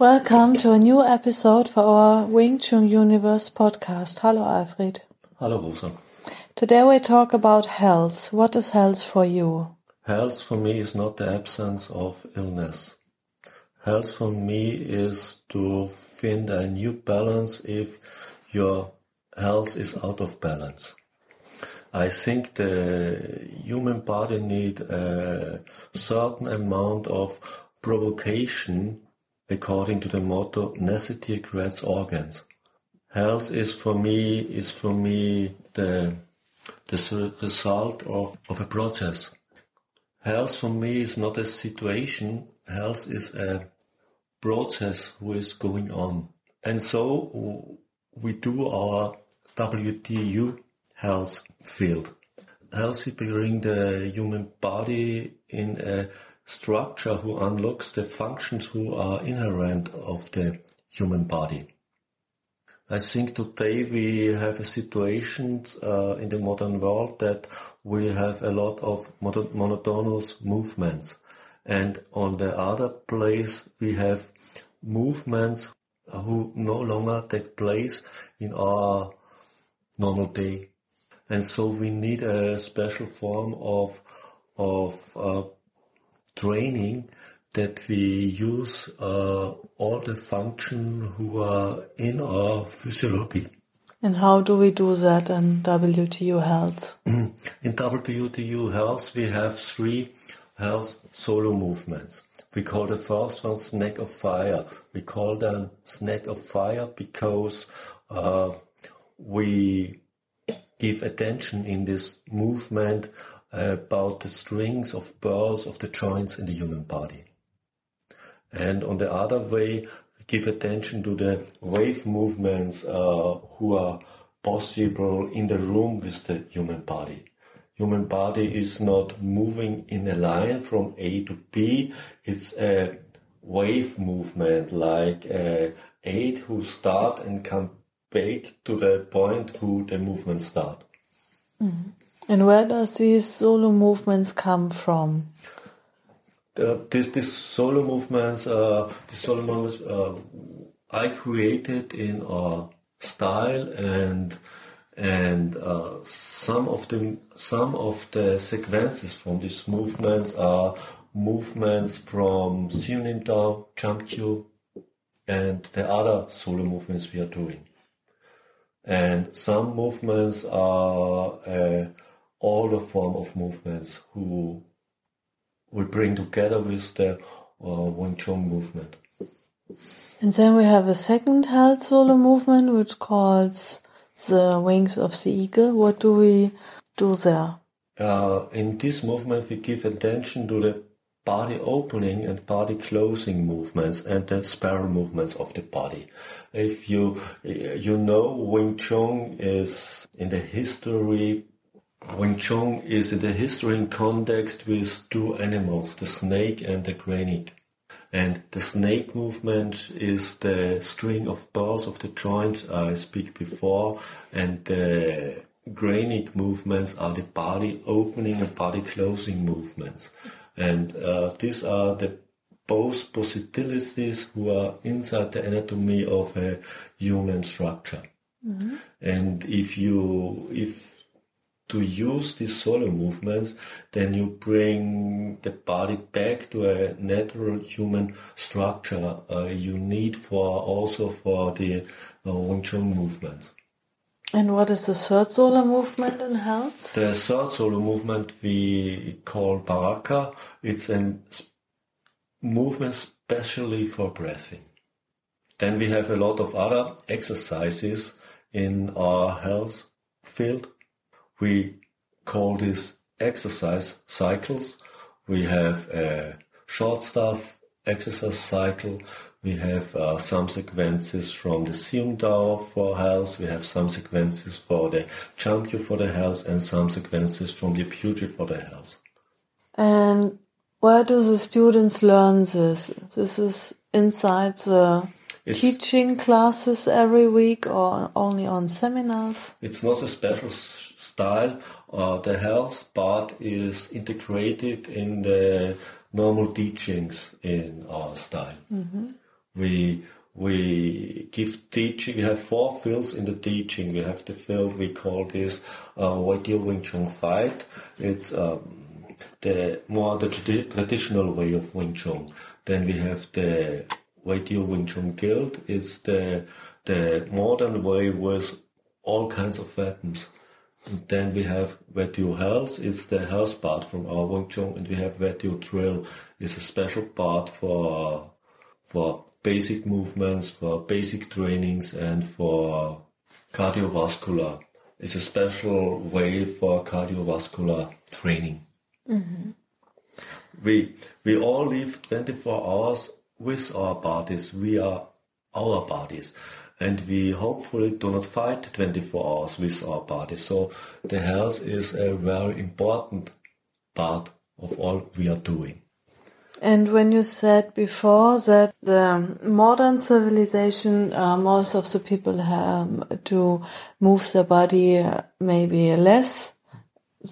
Welcome to a new episode for our WingTsun Universe podcast. Hello, Alfred. Hello, Rosa. Today we talk about health. What is health for you? Health for me is not the absence of illness. Health for me is to find a new balance if your health is out of balance. I think the human body need a certain amount of provocation according to the motto necessity creates organs. Health is for me is for me the the result of, of a process. Health for me is not a situation. Health is a process who is going on. And so we do our WTU health field. Healthy bring the human body in a structure who unlocks the functions who are inherent of the human body. I think today we have a situation uh, in the modern world that we have a lot of monotonous movements. And on the other place, we have movements who no longer take place in our normal day. And so we need a special form of, of uh, training that we use uh, all the function who are in our physiology. And how do we do that in WTU Health? in WTU Health, we have three health solo movements. We call the first one snake of fire. We call them snake of fire because uh, we give attention in this movement about the strings of pearls of the joints in the human body. And on the other way, give attention to the wave movements uh, who are possible in the room with the human body. Human body is not moving in a line from A to B. It's a wave movement, like a eight who start and come back to the point who the movement start. Mm-hmm. And where does these solo movements come from? The, this, this solo movements, uh, solo movements, uh, I created in a style and and uh, some of the some of the sequences from these movements are movements from Siu Nim Tao, Jump and the other solo movements we are doing. And some movements are uh, all the form of movements who we bring together with the uh, Wing Chun movement. And then we have a second health solo movement which calls the wings of the eagle. What do we do there? Uh, in this movement, we give attention to the body opening and body closing movements and the spiral movements of the body. If you, you know, Wing Chun is in the history Wing Chun is in the history and context with two animals, the snake and the granite. And the snake movement is the string of balls of the joint I speak before, and the granite movements are the body opening and body closing movements. And uh, these are the both possibilities who are inside the anatomy of a human structure. Mm-hmm. And if you, if to use these solo movements, then you bring the body back to a natural human structure uh, you need for also for the uh, Wing Chun movements. And what is the third solo movement in health? The third solo movement we call Baraka. It's a movement specially for breathing. Then we have a lot of other exercises in our health field we call this exercise cycles. We have a short staff exercise cycle. We have uh, some sequences from the Siu Nim Tao for health. We have some sequences for the Chum Kiu for the health and some sequences from the Biu Tze for the health. And where do the students learn this? This is inside the It's- teaching classes every week or only on seminars? It's not a special style. Uh, the health part is integrated in the normal teachings in our style. We we give teaching. We have four fields in the teaching. We have the field we call this uh, Waidio Wing Chun fight. It's um, the more the tradi- traditional way of Wing Chun. Then we have the Waidio Wing Chun Guild. It's the the modern way with all kinds of weapons. And then we have Waidio Health. It's the health part from our Wing Chun, and we have Waidio Drill. It's a special part for for basic movements, for basic trainings, and for cardiovascular. It's a special way for cardiovascular training. Mm-hmm. We we all live 24 hours with our bodies. We are our bodies, and we hopefully do not fight 24 hours with our bodies. So the health is a very important part of all we are doing. And when you said before that the modern civilization, uh, most of the people have to move their body uh, maybe less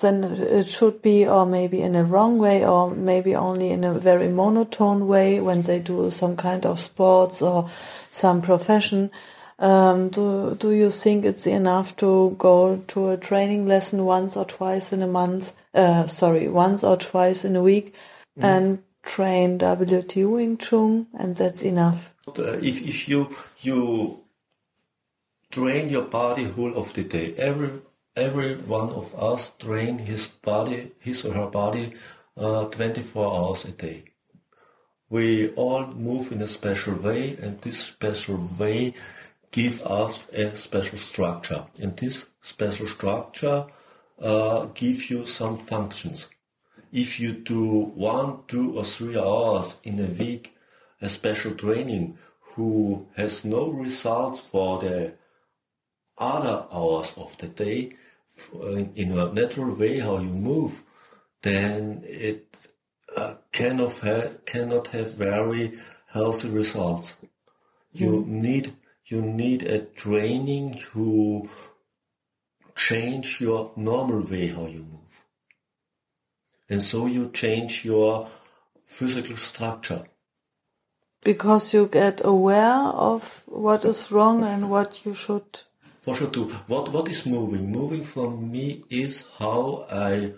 than it should be, or maybe in a wrong way, or maybe only in a very monotone way when they do some kind of sports or some profession. Um, do do you think it's enough to go to a training lesson once or twice in a month? Uh, sorry, once or twice in a week, and train WT Wing Chun, and that's enough. Uh, if if you you train your body whole of the day, every every one of us train his body, his or her body, uh, 24 hours a day. We all move in a special way, and this special way give us a special structure. And this special structure uh, give you some functions. If you do one, two, or three hours in a week, a special training, who has no results for the other hours of the day in a natural way how you move, then it uh, cannot have cannot have very healthy results. You need you need a training to change your normal way how you move, and so you change your physical structure. Because you get aware of what is wrong and what you should. For sure too. What what is moving? Moving for me is how I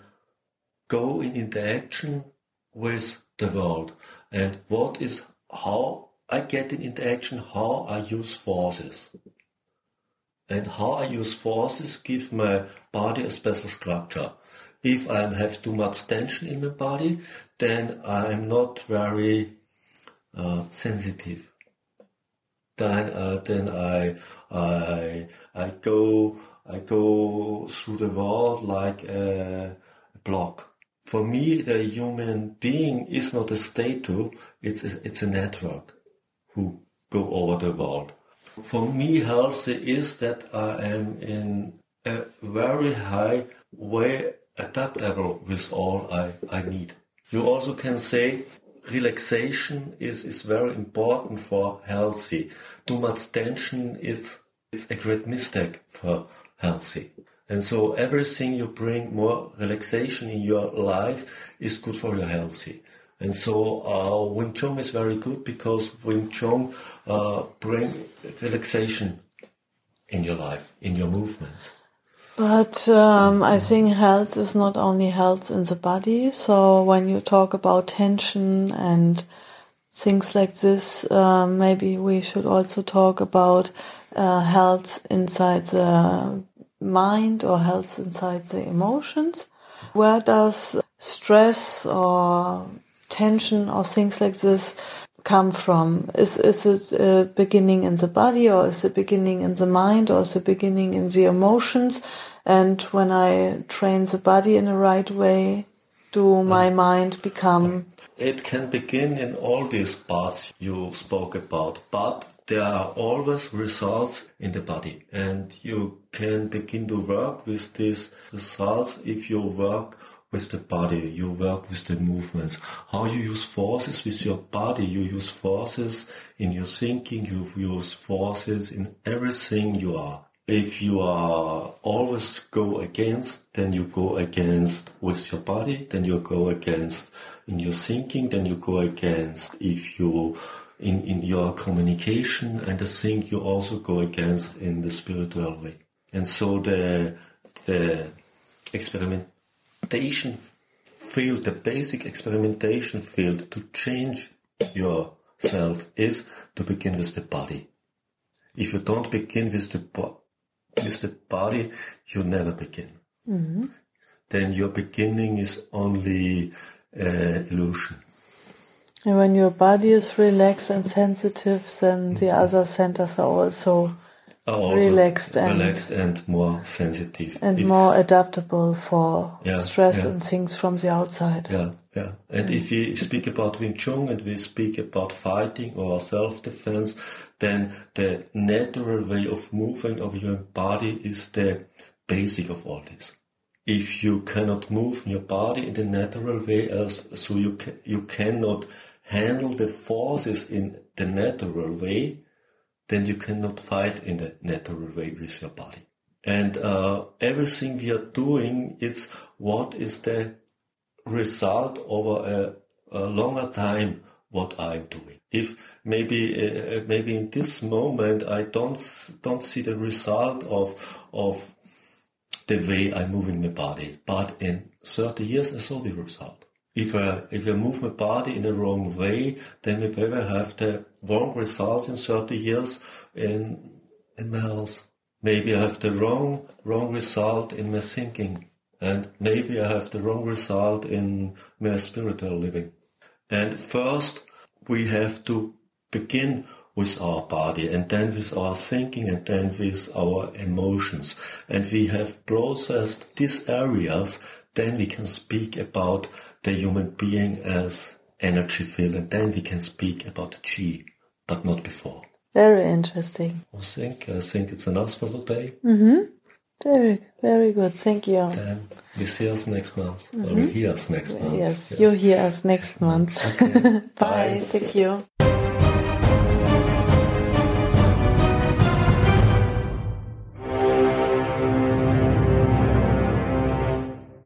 go in interaction with the world. And what is how I get in interaction, how I use forces. And how I use forces give my body a special structure. If I have too much tension in my body, then I'm not very uh, sensitive then uh, then I I I go I go through the world like a block. For me, the human being is not a statue; it's a, it's a network who go over the world. For me, healthy is that I am in a very high way adaptable with all I, I need. You also can say relaxation is, is very important for healthy. Too much tension is, is a great mistake for healthy. And so everything you bring more relaxation in your life is good for your healthy. And so uh, Wing Chun is very good because Wing Chun uh, bring relaxation in your life, in your movements. But um, I think health is not only health in the body. So when you talk about tension and things like this, uh, maybe we should also talk about uh, health inside the mind or health inside the emotions. Where does stress or tension or things like this come from? Is is it a beginning in the body or is it beginning in the mind or is it beginning in the emotions? And when I train the body in the right way, do my mind become it can begin in all these parts you spoke about, but there are always results in the body and you can begin to work with these results if you work with the body, you work with the movements. How you use forces with your body, you use forces in your thinking, you use forces in everything you are. If you are always go against, then you go against with your body, then you go against in your thinking, then you go against if you in, in your communication and the thing you also go against in the spiritual way. And so the, the experimentation field, the basic experimentation field to change yourself is to begin with the body. If you don't begin with the, with the body, you never begin. Mm-hmm. Then your beginning is only uh, illusion. And when your body is relaxed and sensitive, then the other centers are also, are also relaxed, and, relaxed and more sensitive. And if, more adaptable for yeah, stress yeah. and things from the outside. Yeah, yeah. And mm. if we speak about Wing Chun and we speak about fighting or self-defense, then the natural way of moving of your body is the basic of all this if you cannot move your body in the natural way, as so you can, you cannot handle the forces in the natural way, then you cannot fight in the natural way with your body. And uh, everything we are doing is what is the result over a, a longer time what I'm doing. If maybe uh, maybe in this moment I don't don't see the result of of the way I'm moving my body, but in 30 years I saw the result if I, if I move my body in the wrong way, then maybe I have the wrong results in 30 years in, in my health. Maybe I have the wrong, wrong result in my thinking. And maybe I have the wrong result in my spiritual living. And first, we have to begin with our body and then with our thinking and then with our emotions. And we have processed these areas, then we can speak about the human being as energy field, and then we can speak about the chi, but not before. Very interesting. I think I think it's enough for today. Mm-hmm. Very, very good. Thank you. Then we see us next month. Mm-hmm. Or we hear us next month. Yes, yes. you hear us next month. Okay. Bye. Bye. Thank you.